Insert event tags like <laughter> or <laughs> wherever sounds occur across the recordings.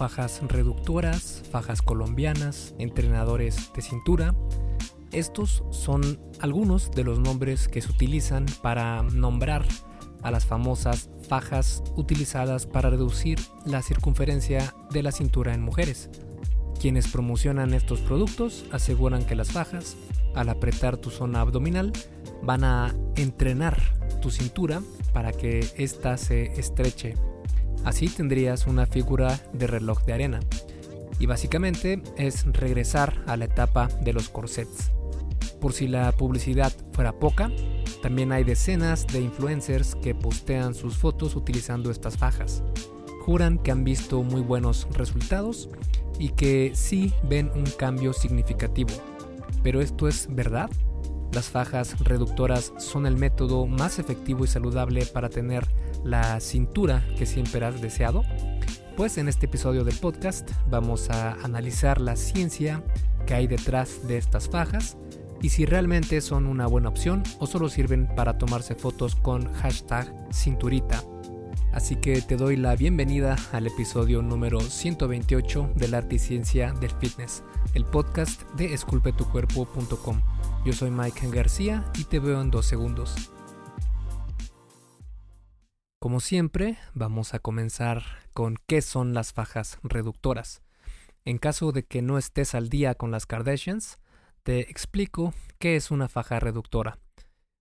fajas reductoras, fajas colombianas, entrenadores de cintura. Estos son algunos de los nombres que se utilizan para nombrar a las famosas fajas utilizadas para reducir la circunferencia de la cintura en mujeres. Quienes promocionan estos productos aseguran que las fajas, al apretar tu zona abdominal, van a entrenar tu cintura para que ésta se estreche. Así tendrías una figura de reloj de arena. Y básicamente es regresar a la etapa de los corsets. Por si la publicidad fuera poca, también hay decenas de influencers que postean sus fotos utilizando estas fajas. Juran que han visto muy buenos resultados y que sí ven un cambio significativo. ¿Pero esto es verdad? ¿Las fajas reductoras son el método más efectivo y saludable para tener la cintura que siempre has deseado? Pues en este episodio del podcast vamos a analizar la ciencia que hay detrás de estas fajas y si realmente son una buena opción o solo sirven para tomarse fotos con hashtag cinturita. Así que te doy la bienvenida al episodio número 128 del arte y ciencia del fitness, el podcast de esculpetucuerpo.com. Yo soy Mike García y te veo en dos segundos. Como siempre, vamos a comenzar con qué son las fajas reductoras. En caso de que no estés al día con las Kardashians, te explico qué es una faja reductora.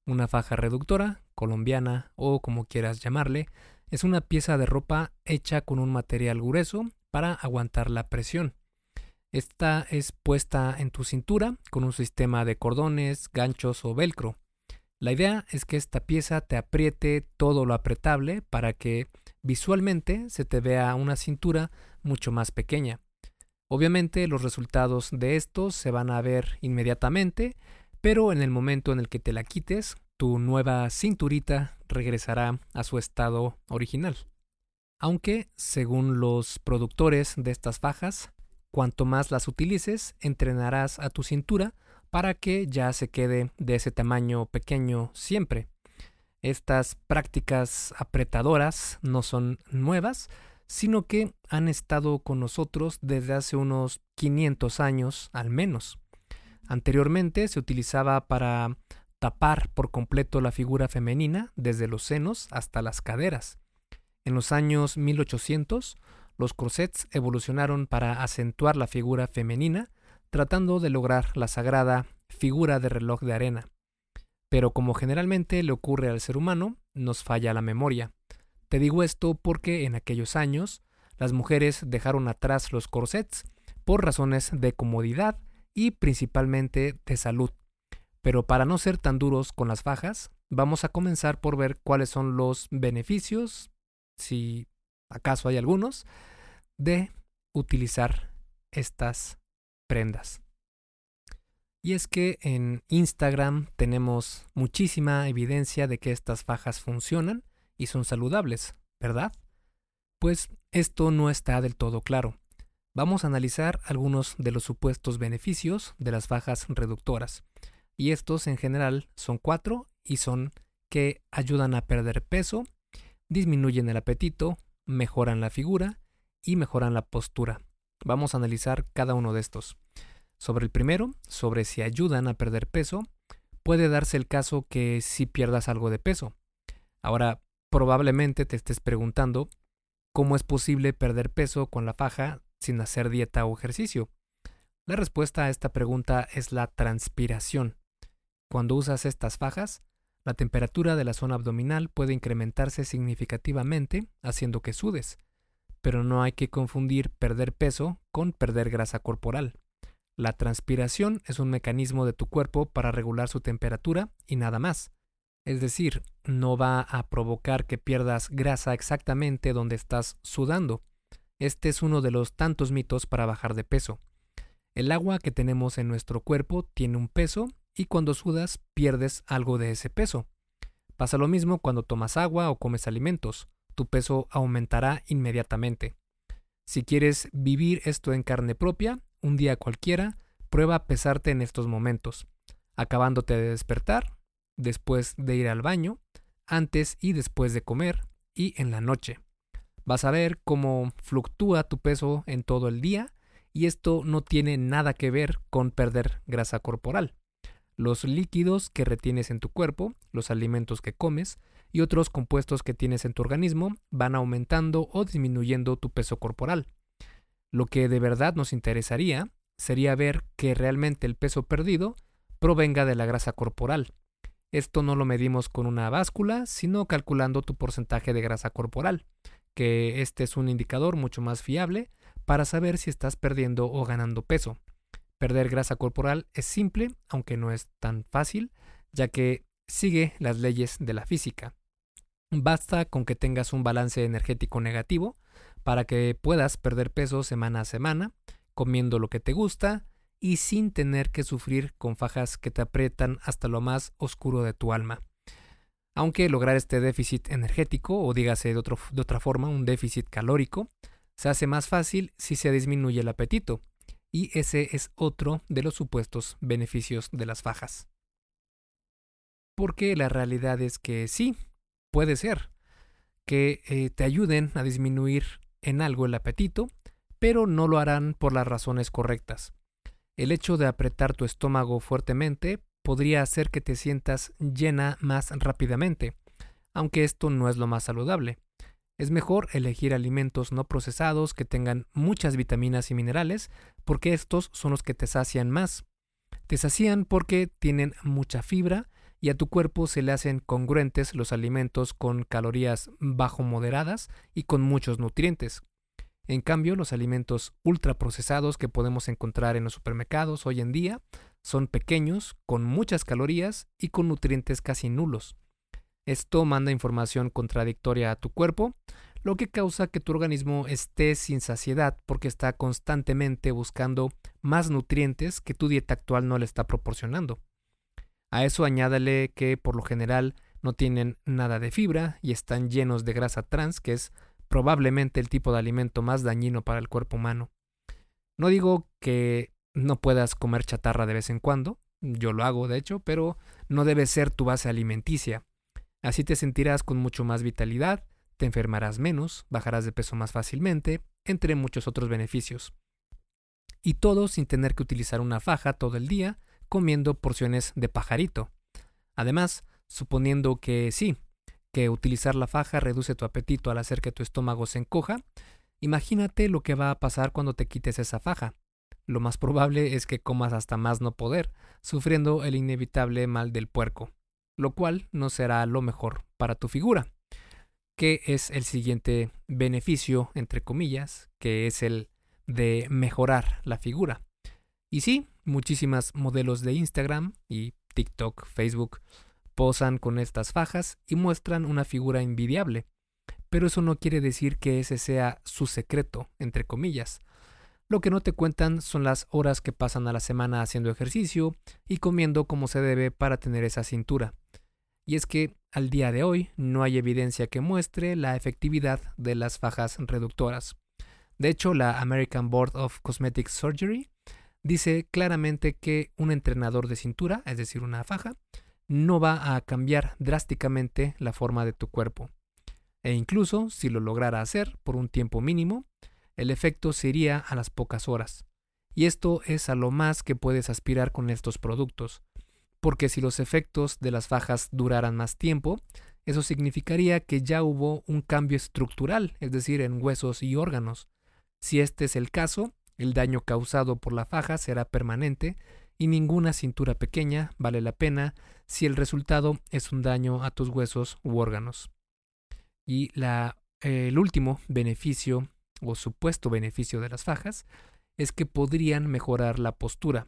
Una faja reductora, colombiana o como quieras llamarle, es una pieza de ropa hecha con un material grueso para aguantar la presión. Esta es puesta en tu cintura con un sistema de cordones, ganchos o velcro. La idea es que esta pieza te apriete todo lo apretable para que visualmente se te vea una cintura mucho más pequeña. Obviamente los resultados de estos se van a ver inmediatamente, pero en el momento en el que te la quites, tu nueva cinturita regresará a su estado original. Aunque, según los productores de estas fajas, cuanto más las utilices, entrenarás a tu cintura para que ya se quede de ese tamaño pequeño siempre. Estas prácticas apretadoras no son nuevas, sino que han estado con nosotros desde hace unos 500 años al menos. Anteriormente se utilizaba para tapar por completo la figura femenina desde los senos hasta las caderas. En los años 1800, los corsets evolucionaron para acentuar la figura femenina, tratando de lograr la sagrada figura de reloj de arena. Pero como generalmente le ocurre al ser humano, nos falla la memoria. Te digo esto porque en aquellos años las mujeres dejaron atrás los corsets por razones de comodidad y principalmente de salud. Pero para no ser tan duros con las fajas, vamos a comenzar por ver cuáles son los beneficios, si acaso hay algunos, de utilizar estas prendas. Y es que en Instagram tenemos muchísima evidencia de que estas fajas funcionan y son saludables, ¿verdad? Pues esto no está del todo claro. Vamos a analizar algunos de los supuestos beneficios de las fajas reductoras. Y estos en general son cuatro y son que ayudan a perder peso, disminuyen el apetito, mejoran la figura y mejoran la postura. Vamos a analizar cada uno de estos. Sobre el primero, sobre si ayudan a perder peso, puede darse el caso que si pierdas algo de peso. Ahora, Probablemente te estés preguntando cómo es posible perder peso con la faja sin hacer dieta o ejercicio. La respuesta a esta pregunta es la transpiración. Cuando usas estas fajas, la temperatura de la zona abdominal puede incrementarse significativamente haciendo que sudes, pero no hay que confundir perder peso con perder grasa corporal. La transpiración es un mecanismo de tu cuerpo para regular su temperatura y nada más. Es decir, no va a provocar que pierdas grasa exactamente donde estás sudando. Este es uno de los tantos mitos para bajar de peso. El agua que tenemos en nuestro cuerpo tiene un peso y cuando sudas pierdes algo de ese peso. Pasa lo mismo cuando tomas agua o comes alimentos. Tu peso aumentará inmediatamente. Si quieres vivir esto en carne propia, un día cualquiera, prueba a pesarte en estos momentos. Acabándote de despertar, después de ir al baño, antes y después de comer y en la noche. Vas a ver cómo fluctúa tu peso en todo el día y esto no tiene nada que ver con perder grasa corporal. Los líquidos que retienes en tu cuerpo, los alimentos que comes y otros compuestos que tienes en tu organismo van aumentando o disminuyendo tu peso corporal. Lo que de verdad nos interesaría sería ver que realmente el peso perdido provenga de la grasa corporal. Esto no lo medimos con una báscula, sino calculando tu porcentaje de grasa corporal, que este es un indicador mucho más fiable para saber si estás perdiendo o ganando peso. Perder grasa corporal es simple, aunque no es tan fácil, ya que sigue las leyes de la física. Basta con que tengas un balance energético negativo para que puedas perder peso semana a semana, comiendo lo que te gusta y sin tener que sufrir con fajas que te aprietan hasta lo más oscuro de tu alma. Aunque lograr este déficit energético, o dígase de, de otra forma, un déficit calórico, se hace más fácil si se disminuye el apetito, y ese es otro de los supuestos beneficios de las fajas. Porque la realidad es que sí, puede ser que eh, te ayuden a disminuir en algo el apetito, pero no lo harán por las razones correctas. El hecho de apretar tu estómago fuertemente podría hacer que te sientas llena más rápidamente, aunque esto no es lo más saludable. Es mejor elegir alimentos no procesados que tengan muchas vitaminas y minerales, porque estos son los que te sacian más. Te sacian porque tienen mucha fibra y a tu cuerpo se le hacen congruentes los alimentos con calorías bajo moderadas y con muchos nutrientes. En cambio, los alimentos ultraprocesados que podemos encontrar en los supermercados hoy en día son pequeños, con muchas calorías y con nutrientes casi nulos. Esto manda información contradictoria a tu cuerpo, lo que causa que tu organismo esté sin saciedad porque está constantemente buscando más nutrientes que tu dieta actual no le está proporcionando. A eso añádale que por lo general no tienen nada de fibra y están llenos de grasa trans, que es probablemente el tipo de alimento más dañino para el cuerpo humano. No digo que no puedas comer chatarra de vez en cuando, yo lo hago de hecho, pero no debe ser tu base alimenticia. Así te sentirás con mucho más vitalidad, te enfermarás menos, bajarás de peso más fácilmente, entre muchos otros beneficios. Y todo sin tener que utilizar una faja todo el día comiendo porciones de pajarito. Además, suponiendo que sí, que utilizar la faja reduce tu apetito al hacer que tu estómago se encoja, imagínate lo que va a pasar cuando te quites esa faja. Lo más probable es que comas hasta más no poder, sufriendo el inevitable mal del puerco, lo cual no será lo mejor para tu figura. ¿Qué es el siguiente beneficio, entre comillas, que es el de mejorar la figura? Y sí, muchísimas modelos de Instagram y TikTok, Facebook posan con estas fajas y muestran una figura envidiable. Pero eso no quiere decir que ese sea su secreto, entre comillas. Lo que no te cuentan son las horas que pasan a la semana haciendo ejercicio y comiendo como se debe para tener esa cintura. Y es que al día de hoy no hay evidencia que muestre la efectividad de las fajas reductoras. De hecho, la American Board of Cosmetic Surgery dice claramente que un entrenador de cintura, es decir, una faja, no va a cambiar drásticamente la forma de tu cuerpo. E incluso si lo lograra hacer por un tiempo mínimo, el efecto sería a las pocas horas. Y esto es a lo más que puedes aspirar con estos productos, porque si los efectos de las fajas duraran más tiempo, eso significaría que ya hubo un cambio estructural, es decir, en huesos y órganos. Si este es el caso, el daño causado por la faja será permanente y ninguna cintura pequeña vale la pena si el resultado es un daño a tus huesos u órganos. Y la, el último beneficio o supuesto beneficio de las fajas es que podrían mejorar la postura.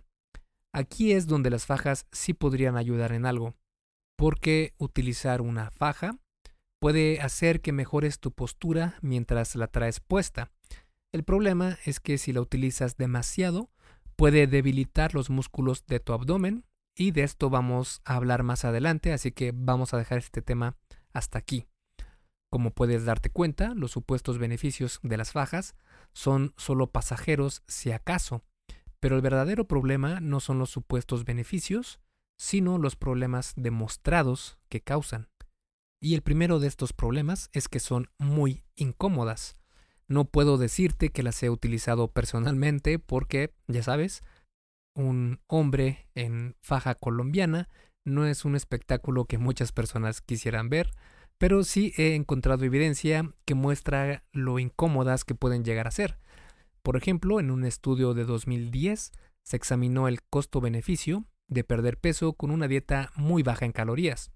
Aquí es donde las fajas sí podrían ayudar en algo, porque utilizar una faja puede hacer que mejores tu postura mientras la traes puesta. El problema es que si la utilizas demasiado, puede debilitar los músculos de tu abdomen y de esto vamos a hablar más adelante, así que vamos a dejar este tema hasta aquí. Como puedes darte cuenta, los supuestos beneficios de las fajas son solo pasajeros si acaso, pero el verdadero problema no son los supuestos beneficios, sino los problemas demostrados que causan. Y el primero de estos problemas es que son muy incómodas. No puedo decirte que las he utilizado personalmente porque, ya sabes, un hombre en faja colombiana no es un espectáculo que muchas personas quisieran ver, pero sí he encontrado evidencia que muestra lo incómodas que pueden llegar a ser. Por ejemplo, en un estudio de 2010 se examinó el costo-beneficio de perder peso con una dieta muy baja en calorías.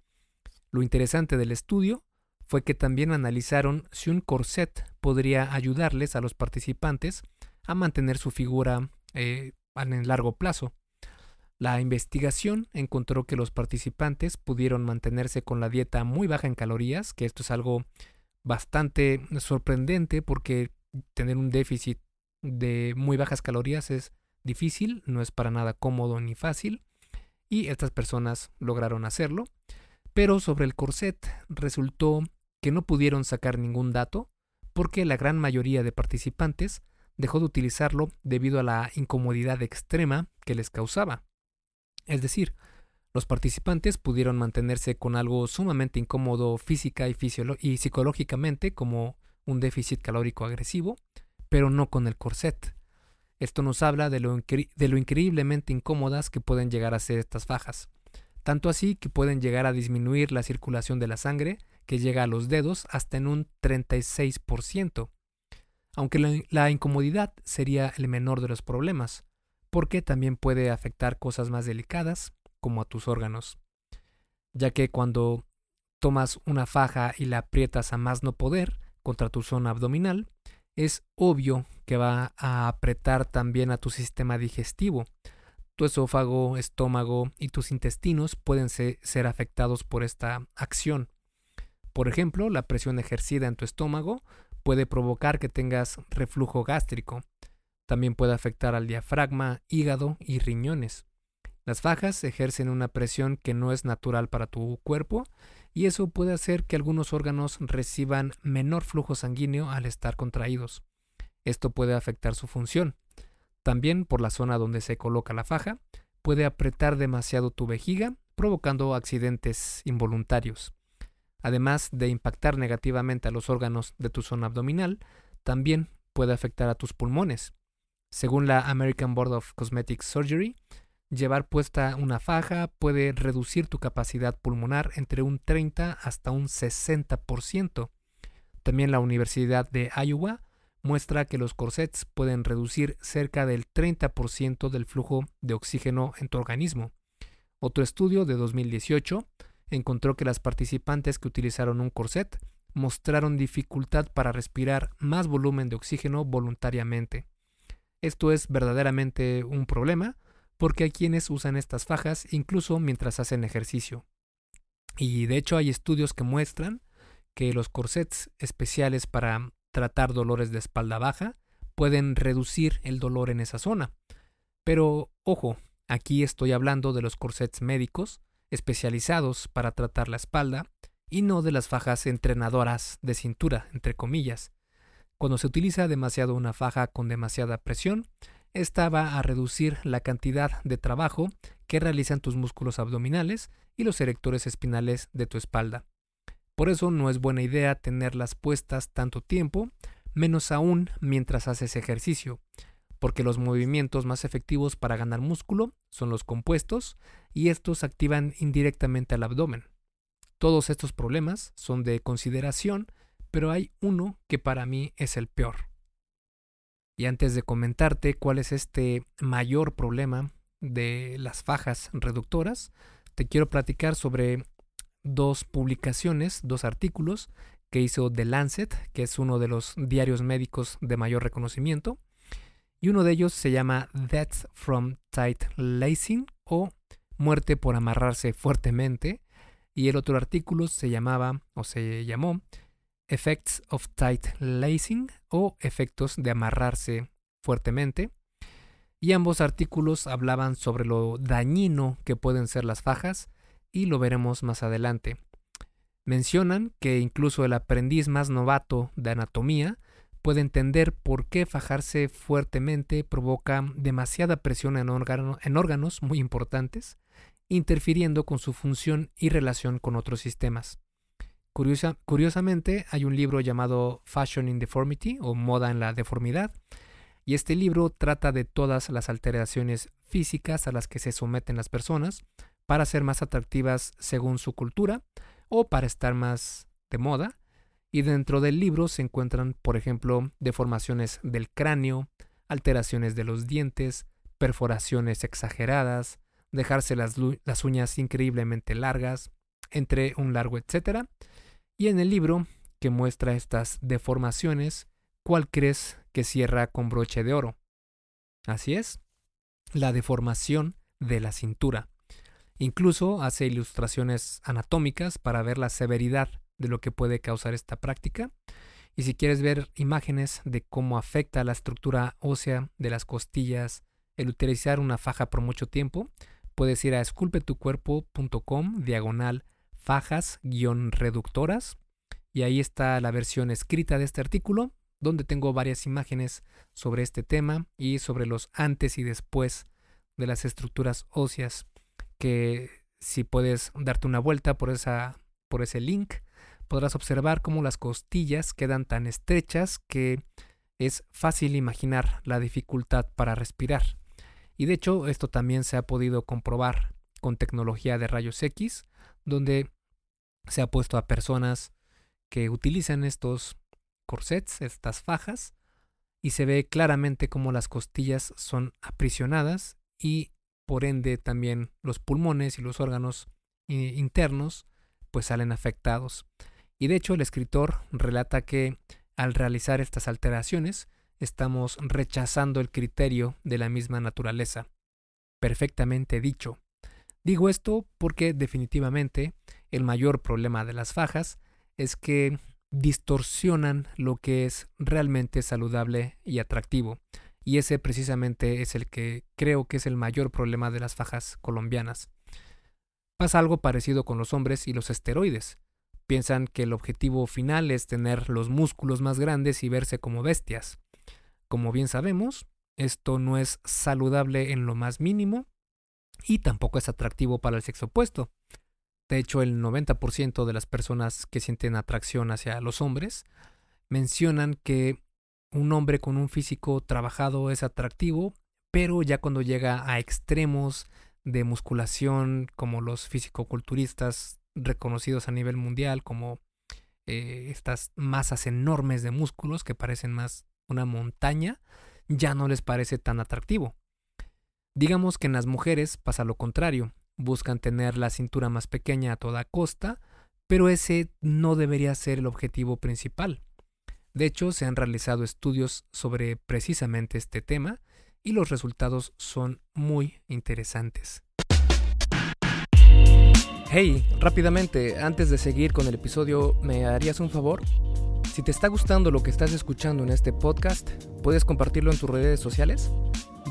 Lo interesante del estudio fue que también analizaron si un corset podría ayudarles a los participantes a mantener su figura eh, en largo plazo. La investigación encontró que los participantes pudieron mantenerse con la dieta muy baja en calorías, que esto es algo bastante sorprendente porque tener un déficit de muy bajas calorías es difícil, no es para nada cómodo ni fácil, y estas personas lograron hacerlo. Pero sobre el corset resultó que no pudieron sacar ningún dato porque la gran mayoría de participantes dejó de utilizarlo debido a la incomodidad extrema que les causaba. Es decir, los participantes pudieron mantenerse con algo sumamente incómodo física y, psicológicamente como un déficit calórico agresivo, pero no con el corset. Esto nos habla de lo, de lo increíblemente incómodas que pueden llegar a ser estas fajas, tanto así que pueden llegar a disminuir la circulación de la sangre, que llega a los dedos hasta en un 36%, aunque la incomodidad sería el menor de los problemas, porque también puede afectar cosas más delicadas, como a tus órganos, ya que cuando tomas una faja y la aprietas a más no poder contra tu zona abdominal, es obvio que va a apretar también a tu sistema digestivo. Tu esófago, estómago y tus intestinos pueden ser afectados por esta acción. Por ejemplo, la presión ejercida en tu estómago puede provocar que tengas reflujo gástrico, también puede afectar al diafragma, hígado y riñones. Las fajas ejercen una presión que no es natural para tu cuerpo y eso puede hacer que algunos órganos reciban menor flujo sanguíneo al estar contraídos. Esto puede afectar su función. También por la zona donde se coloca la faja, puede apretar demasiado tu vejiga, provocando accidentes involuntarios. Además de impactar negativamente a los órganos de tu zona abdominal, también puede afectar a tus pulmones. Según la American Board of Cosmetic Surgery, llevar puesta una faja puede reducir tu capacidad pulmonar entre un 30 hasta un 60%. También la Universidad de Iowa muestra que los corsets pueden reducir cerca del 30% del flujo de oxígeno en tu organismo. Otro estudio de 2018 encontró que las participantes que utilizaron un corset mostraron dificultad para respirar más volumen de oxígeno voluntariamente. Esto es verdaderamente un problema porque hay quienes usan estas fajas incluso mientras hacen ejercicio. Y de hecho hay estudios que muestran que los corsets especiales para tratar dolores de espalda baja pueden reducir el dolor en esa zona. Pero ojo, aquí estoy hablando de los corsets médicos especializados para tratar la espalda y no de las fajas entrenadoras de cintura, entre comillas, cuando se utiliza demasiado una faja con demasiada presión, esta va a reducir la cantidad de trabajo que realizan tus músculos abdominales y los erectores espinales de tu espalda. Por eso no es buena idea tenerlas puestas tanto tiempo, menos aún mientras haces ejercicio, porque los movimientos más efectivos para ganar músculo son los compuestos y estos activan indirectamente al abdomen. Todos estos problemas son de consideración pero hay uno que para mí es el peor. Y antes de comentarte cuál es este mayor problema de las fajas reductoras, te quiero platicar sobre dos publicaciones, dos artículos que hizo The Lancet, que es uno de los diarios médicos de mayor reconocimiento, y uno de ellos se llama Death from Tight Lacing o Muerte por amarrarse fuertemente, y el otro artículo se llamaba o se llamó Effects of Tight Lacing o efectos de amarrarse fuertemente. Y ambos artículos hablaban sobre lo dañino que pueden ser las fajas y lo veremos más adelante. Mencionan que incluso el aprendiz más novato de anatomía puede entender por qué fajarse fuertemente provoca demasiada presión en, en órganos muy importantes, interfiriendo con su función y relación con otros sistemas. curiosamente, hay un libro llamado Fashion in Deformity o Moda en la Deformidad, y este libro trata de todas las alteraciones físicas a las que se someten las personas para ser más atractivas según su cultura o para estar más de moda. Y dentro del libro se encuentran, por ejemplo, deformaciones del cráneo, alteraciones de los dientes, perforaciones exageradas, dejarse las, uñas increíblemente largas, entre un largo etcétera. Y en el libro, que muestra estas deformaciones, ¿cuál crees que cierra con broche de oro? Así es, la deformación de la cintura. Incluso hace ilustraciones anatómicas para ver la severidad de lo que puede causar esta práctica. Y si quieres ver imágenes de cómo afecta la estructura ósea de las costillas el utilizar una faja por mucho tiempo, puedes ir a esculpetucuerpo.com diagonal fajas-reductoras y ahí está la versión escrita de este artículo donde tengo varias imágenes sobre este tema y sobre los antes y después de las estructuras óseas que si puedes darte una vuelta por, esa, por ese link, podrás observar cómo las costillas quedan tan estrechas que es fácil imaginar la dificultad para respirar. Y de hecho esto también se ha podido comprobar con tecnología de rayos X, donde se ha puesto a personas que utilizan estos corsets, estas fajas, y se ve claramente cómo las costillas son aprisionadas y por ende también los pulmones y los órganos internos pues salen afectados. Y de hecho el escritor relata que al realizar estas alteraciones estamos rechazando el criterio de la misma naturaleza. Perfectamente dicho. Digo esto porque definitivamente el mayor problema de las fajas es que distorsionan lo que es realmente saludable y atractivo. Y ese precisamente es el que creo que es el mayor problema de las fajas colombianas. Pasa algo parecido con los hombres y los esteroides. Piensan que el objetivo final es tener los músculos más grandes y verse como bestias. Como bien sabemos, esto no es saludable en lo más mínimo y tampoco es atractivo para el sexo opuesto. De hecho, el 90% de las personas que sienten atracción hacia los hombres mencionan que un hombre con un físico trabajado es atractivo, pero ya cuando llega a extremos de musculación como los fisicoculturistas reconocidos a nivel mundial, como eh, estas masas enormes de músculos que parecen más una montaña, ya no les parece tan atractivo. Digamos que en las mujeres pasa lo contrario, buscan tener la cintura más pequeña a toda costa, pero ese no debería ser el objetivo principal. De hecho, se han realizado estudios sobre precisamente este tema y los resultados son muy interesantes. Hey, rápidamente, antes de seguir con el episodio, ¿me harías un favor? Si te está gustando lo que estás escuchando en este podcast, ¿puedes compartirlo en tus redes sociales?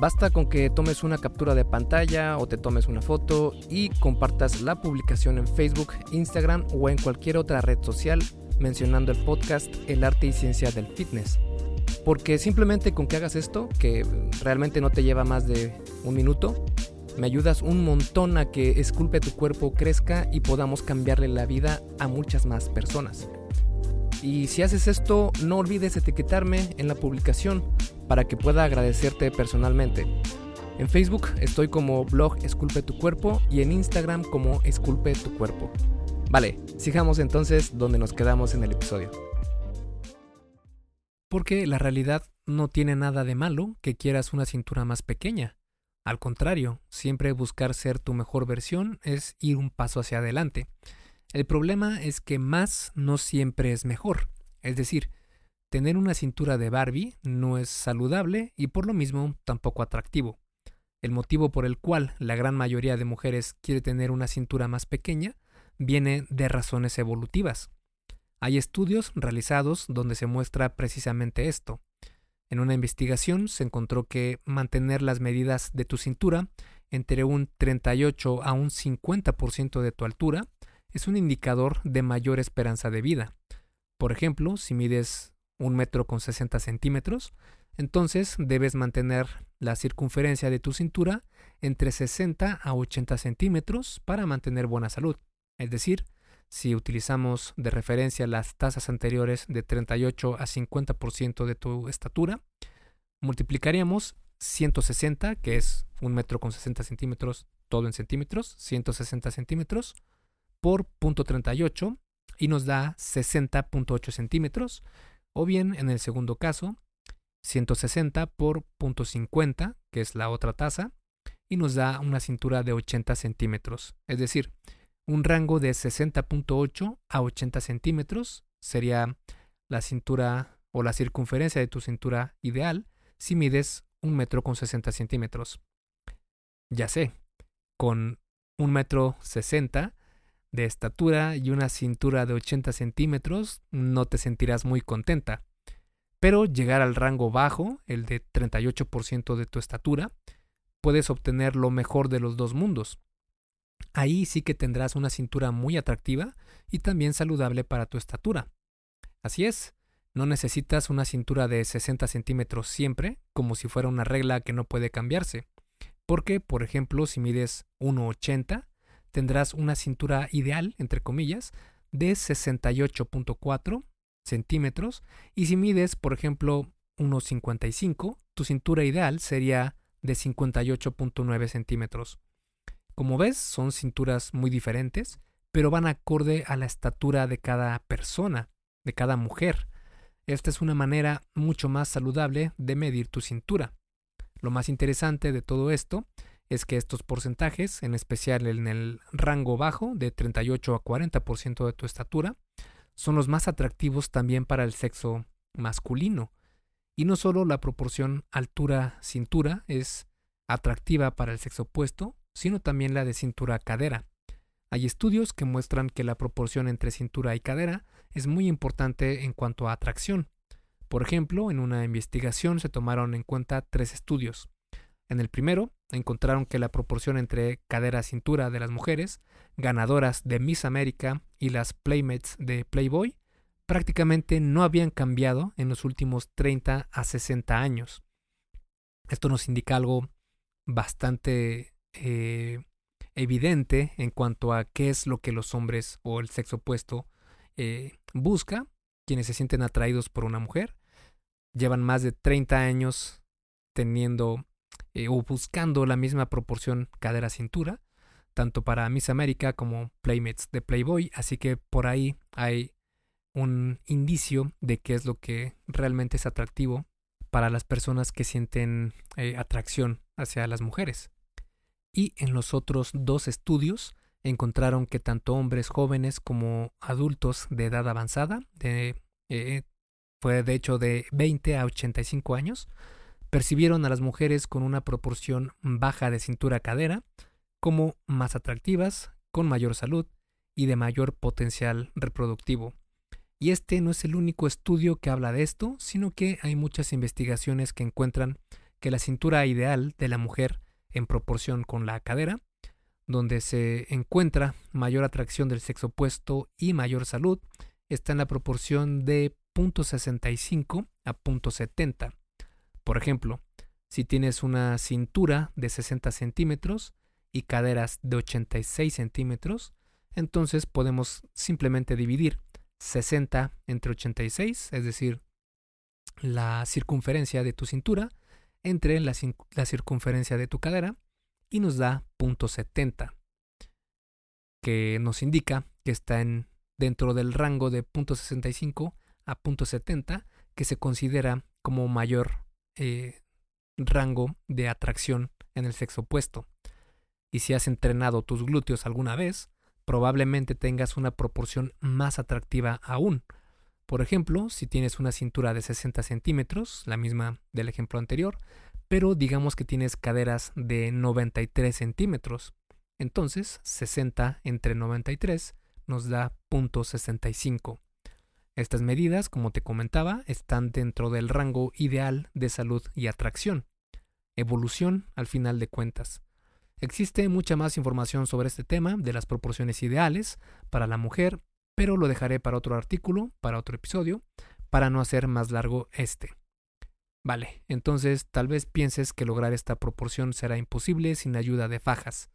Basta con que tomes una captura de pantalla o te tomes una foto y compartas la publicación en Facebook, Instagram o en cualquier otra red social mencionando el podcast El arte y ciencia del fitness. Porque simplemente con que hagas esto, que realmente no te lleva más de un minuto, me ayudas un montón a que Esculpe tu cuerpo crezca y podamos cambiarle la vida a muchas más personas. Y si haces esto, no olvides etiquetarme en la publicación para que pueda agradecerte personalmente. En Facebook estoy como blog Esculpe tu cuerpo y en Instagram como Esculpe tu cuerpo. Vale, sigamos entonces donde nos quedamos en el episodio. Porque la realidad no tiene nada de malo que quieras una cintura más pequeña. Al contrario, siempre buscar ser tu mejor versión es ir un paso hacia adelante. El problema es que más no siempre es mejor. Es decir, tener una cintura de Barbie no es saludable y por lo mismo tampoco atractivo. El motivo por el cual la gran mayoría de mujeres quiere tener una cintura más pequeña viene de razones evolutivas. Hay estudios realizados donde se muestra precisamente esto. En una investigación se encontró que mantener las medidas de tu cintura entre un 38 a un 50% de tu altura es un indicador de mayor esperanza de vida. Por ejemplo, si mides un metro con 60 centímetros, entonces debes mantener la circunferencia de tu cintura entre 60 a 80 centímetros para mantener buena salud. Es decir, si utilizamos de referencia las tasas anteriores de 38 a 50% de tu estatura, multiplicaríamos 160, que es un metro con 60 centímetros, todo en centímetros, 160 centímetros, por .38 y nos da 60.8 centímetros, o bien en el segundo caso, 160 por .50, que es la otra tasa, y nos da una cintura de 80 centímetros. Es decir, un rango de 60.8 a 80 centímetros sería la cintura o la circunferencia de tu cintura ideal si mides un metro con 60 centímetros. Ya sé, con un metro 60 de estatura y una cintura de 80 centímetros no te sentirás muy contenta. Pero llegar al rango bajo, el de 38% de tu estatura, puedes obtener lo mejor de los dos mundos. Ahí sí que tendrás una cintura muy atractiva y también saludable para tu estatura. Así es, no necesitas una cintura de 60 centímetros siempre, como si fuera una regla que no puede cambiarse. Porque, por ejemplo, si mides 1,80, tendrás una cintura ideal, entre comillas, de 68.4 centímetros. Y si mides, por ejemplo, 1,55, tu cintura ideal sería de 58.9 centímetros. Como ves, son cinturas muy diferentes, pero van acorde a la estatura de cada persona, de cada mujer. Esta es una manera mucho más saludable de medir tu cintura. Lo más interesante de todo esto es que estos porcentajes, en especial en el rango bajo de 38 a 40% de tu estatura, son los más atractivos también para el sexo masculino. Y no solo la proporción altura-cintura es atractiva para el sexo opuesto, sino también la de cintura-cadera. Hay estudios que muestran que la proporción entre cintura y cadera es muy importante en cuanto a atracción. Por ejemplo, en una investigación se tomaron en cuenta tres estudios. En el primero, encontraron que la proporción entre cadera-cintura de las mujeres, ganadoras de Miss América y las Playmates de Playboy, prácticamente no habían cambiado en los últimos 30 a 60 años. Esto nos indica algo bastante eh, evidente en cuanto a qué es lo que los hombres o el sexo opuesto eh, busca, quienes se sienten atraídos por una mujer. Llevan más de 30 años teniendo eh, o buscando la misma proporción cadera-cintura, tanto para Miss América como Playmates de Playboy, así que por ahí hay un indicio de qué es lo que realmente es atractivo para las personas que sienten eh, atracción hacia las mujeres. Y en los otros dos estudios encontraron que tanto hombres jóvenes como adultos de edad avanzada, de, eh, fue de hecho de 20 a 85 años, percibieron a las mujeres con una proporción baja de cintura-cadera como más atractivas, con mayor salud y de mayor potencial reproductivo. Y este no es el único estudio que habla de esto, sino que hay muchas investigaciones que encuentran que la cintura ideal de la mujer en proporción con la cadera, donde se encuentra mayor atracción del sexo opuesto y mayor salud, está en la proporción de 0.65 a 0.70. Por ejemplo, si tienes una cintura de 60 centímetros y caderas de 86 centímetros, entonces podemos simplemente dividir 60 entre 86, es decir, la circunferencia de tu cintura, entre la, circunferencia de tu cadera, y nos da .70, que nos indica que está en, dentro del rango de .65 a .70, que se considera como mayor eh, rango de atracción en el sexo opuesto. Y si has entrenado tus glúteos alguna vez, probablemente tengas una proporción más atractiva aún. Por ejemplo, si tienes una cintura de 60 centímetros, la misma del ejemplo anterior, pero digamos que tienes caderas de 93 centímetros. Entonces, 60 entre 93 nos da .65. Estas medidas, como te comentaba, están dentro del rango ideal de salud y atracción. Evolución al final de cuentas. Existe mucha más información sobre este tema de las proporciones ideales para la mujer, pero lo dejaré para otro artículo, para otro episodio, para no hacer más largo este. Vale, entonces tal vez pienses que lograr esta proporción será imposible sin ayuda de fajas.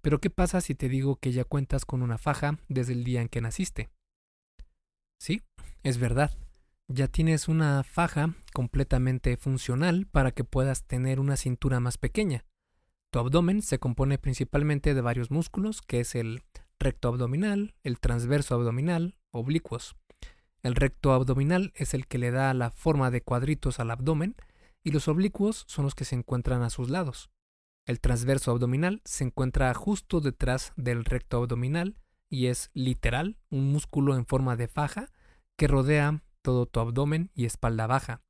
Pero ¿qué pasa si te digo que ya cuentas con una faja desde el día en que naciste? Sí, es verdad. Ya tienes una faja completamente funcional para que puedas tener una cintura más pequeña. Tu abdomen se compone principalmente de varios músculos, que es el recto abdominal, el transverso abdominal, oblicuos. El recto abdominal es el que le da la forma de cuadritos al abdomen y los oblicuos son los que se encuentran a sus lados. El transverso abdominal se encuentra justo detrás del recto abdominal y es literal un músculo en forma de faja que rodea todo tu abdomen y espalda baja.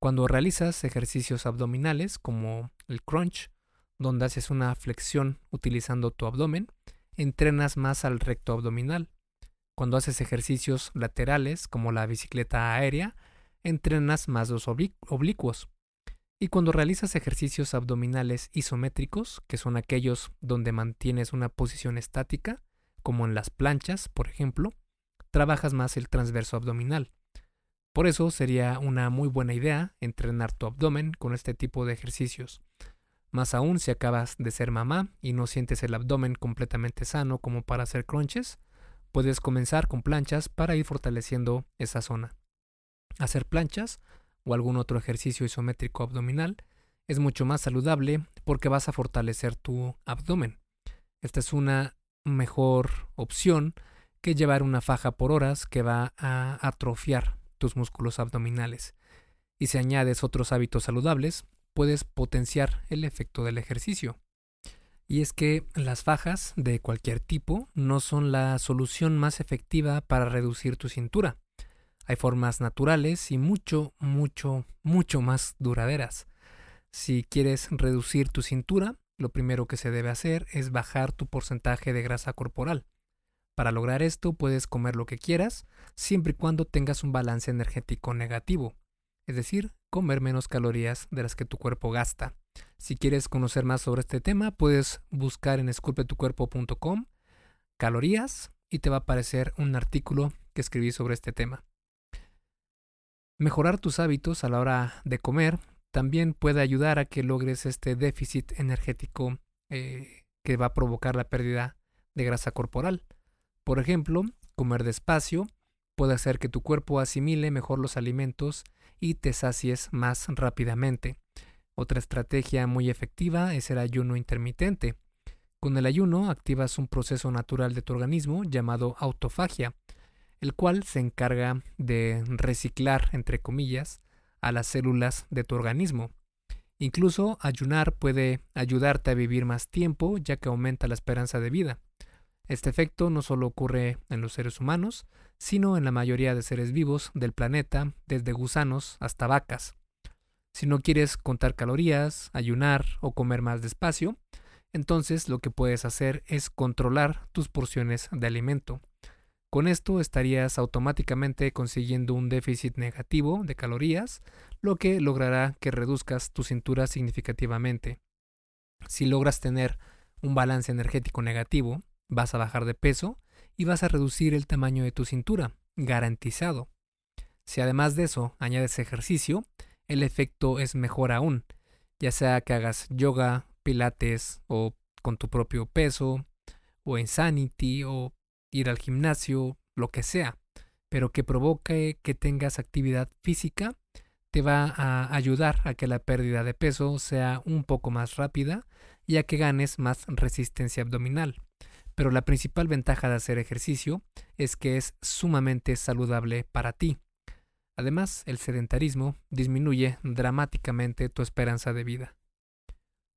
Cuando realizas ejercicios abdominales como el crunch, donde haces una flexión utilizando tu abdomen, entrenas más al recto abdominal. Cuando haces ejercicios laterales como la bicicleta aérea, entrenas más los oblicuos. Y cuando realizas ejercicios abdominales isométricos, que son aquellos donde mantienes una posición estática, como en las planchas, por ejemplo, trabajas más el transverso abdominal. Por eso sería una muy buena idea entrenar tu abdomen con este tipo de ejercicios. Más aún si acabas de ser mamá y no sientes el abdomen completamente sano como para hacer crunches, puedes comenzar con planchas para ir fortaleciendo esa zona. Hacer planchas o algún otro ejercicio isométrico abdominal es mucho más saludable porque vas a fortalecer tu abdomen. Esta es una mejor opción que llevar una faja por horas que va a atrofiar tus músculos abdominales. Y si añades otros hábitos saludables, puedes potenciar el efecto del ejercicio. Y es que las fajas de cualquier tipo no son la solución más efectiva para reducir tu cintura. Hay formas naturales y mucho, mucho, mucho más duraderas. Si quieres reducir tu cintura, lo primero que se debe hacer es bajar tu porcentaje de grasa corporal. Para lograr esto puedes comer lo que quieras, siempre y cuando tengas un balance energético negativo, es decir, comer menos calorías de las que tu cuerpo gasta. Si quieres conocer más sobre este tema, puedes buscar en esculpetucuerpo.com calorías y te va a aparecer un artículo que escribí sobre este tema. Mejorar tus hábitos a la hora de comer también puede ayudar a que logres este déficit energético eh, que va a provocar la pérdida de grasa corporal. Por ejemplo, comer despacio puede hacer que tu cuerpo asimile mejor los alimentos y te sacies más rápidamente. Otra estrategia muy efectiva es el ayuno intermitente. Con el ayuno activas un proceso natural de tu organismo llamado autofagia, el cual se encarga de reciclar, entre comillas, a las células de tu organismo. Incluso ayunar puede ayudarte a vivir más tiempo ya que aumenta la esperanza de vida. Este efecto no solo ocurre en los seres humanos, sino en la mayoría de seres vivos del planeta, desde gusanos hasta vacas. Si no quieres contar calorías, ayunar o comer más despacio, entonces lo que puedes hacer es controlar tus porciones de alimento. Con esto estarías automáticamente consiguiendo un déficit negativo de calorías, lo que logrará que reduzcas tu cintura significativamente. Si logras tener un balance energético negativo, vas a bajar de peso y vas a reducir el tamaño de tu cintura, garantizado. Si además de eso añades ejercicio, el efecto es mejor aún, ya sea que hagas yoga, pilates o con tu propio peso, o insanity o ir al gimnasio, lo que sea, pero que provoque que tengas actividad física, te va a ayudar a que la pérdida de peso sea un poco más rápida y a que ganes más resistencia abdominal. Pero la principal ventaja de hacer ejercicio es que es sumamente saludable para ti. Además, el sedentarismo disminuye dramáticamente tu esperanza de vida.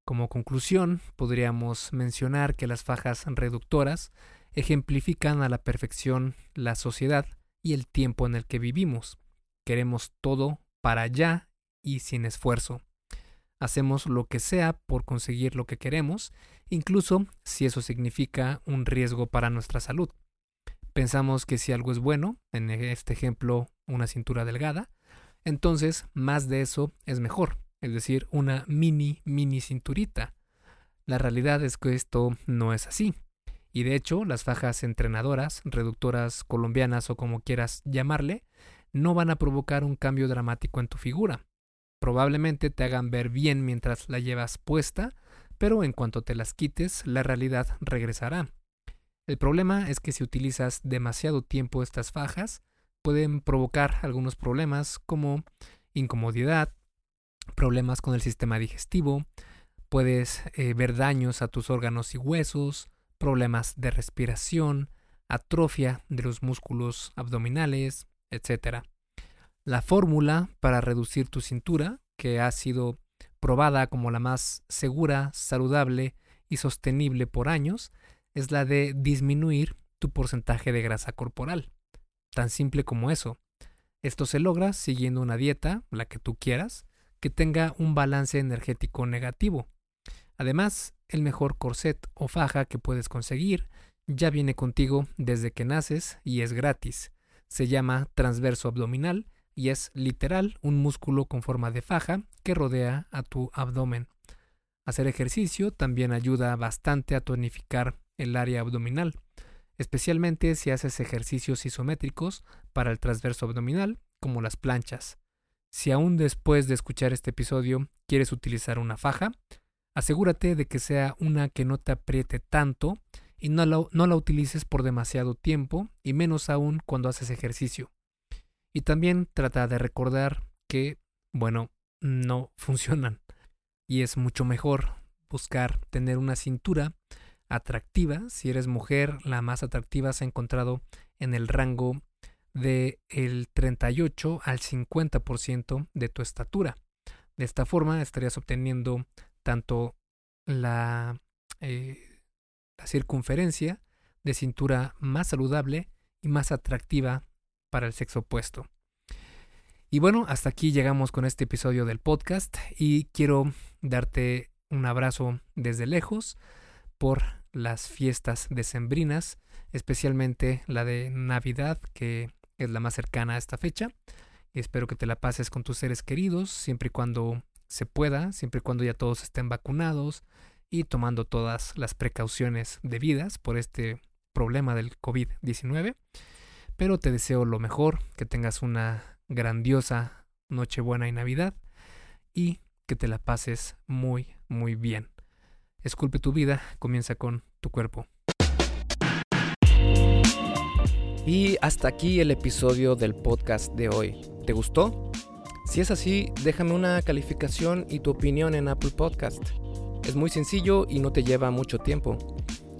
Como conclusión, podríamos mencionar que las fajas reductoras ejemplifican a la perfección la sociedad y el tiempo en el que vivimos. Queremos todo para allá y sin esfuerzo. Hacemos lo que sea por conseguir lo que queremos, incluso si eso significa un riesgo para nuestra salud. Pensamos que si algo es bueno, en este ejemplo una cintura delgada, entonces más de eso es mejor, es decir, una mini, mini cinturita. La realidad es que esto no es así. Y de hecho, las fajas entrenadoras, reductoras colombianas o como quieras llamarle, no van a provocar un cambio dramático en tu figura. Probablemente te hagan ver bien mientras la llevas puesta, pero en cuanto te las quites, la realidad regresará. El problema es que si utilizas demasiado tiempo estas fajas, pueden provocar algunos problemas como incomodidad, problemas con el sistema digestivo, puedes eh, ver daños a tus órganos y huesos, problemas de respiración, atrofia de los músculos abdominales, etc. La fórmula para reducir tu cintura, que ha sido probada como la más segura, saludable y sostenible por años, es la de disminuir tu porcentaje de grasa corporal. Tan simple como eso. Esto se logra siguiendo una dieta, la que tú quieras, que tenga un balance energético negativo. Además, el mejor corset o faja que puedes conseguir ya viene contigo desde que naces y es gratis. Se llama transverso abdominal y es literal un músculo con forma de faja que rodea a tu abdomen. Hacer ejercicio también ayuda bastante a tonificar el área abdominal, especialmente si haces ejercicios isométricos para el transverso abdominal, como las planchas. Si aún después de escuchar este episodio quieres utilizar una faja, asegúrate de que sea una que no te apriete tanto y no la, no la utilices por demasiado tiempo y menos aún cuando haces ejercicio. Y también trata de recordar que, bueno, no <laughs> funcionan. Y es mucho mejor buscar tener una cintura atractiva. Si eres mujer, la más atractiva se ha encontrado en el rango de el 38 al 50% de tu estatura. De esta forma estarías obteniendo tanto la, eh, la circunferencia de cintura más saludable y más atractiva para el sexo opuesto. Y bueno, hasta aquí llegamos con este episodio del podcast y quiero darte un abrazo desde lejos por las fiestas decembrinas, especialmente la de Navidad, que es la más cercana a esta fecha. Espero que te la pases con tus seres queridos, siempre y cuando se pueda, siempre y cuando ya todos estén vacunados y tomando todas las precauciones debidas por este problema del COVID-19. Pero te deseo lo mejor, que tengas una grandiosa Nochebuena y Navidad y que te la pases muy, muy bien. Esculpe tu vida, comienza con tu cuerpo. Y hasta aquí el episodio del podcast de hoy. ¿Te gustó? Si es así, déjame una calificación y tu opinión en Apple Podcast. Es muy sencillo y no te lleva mucho tiempo.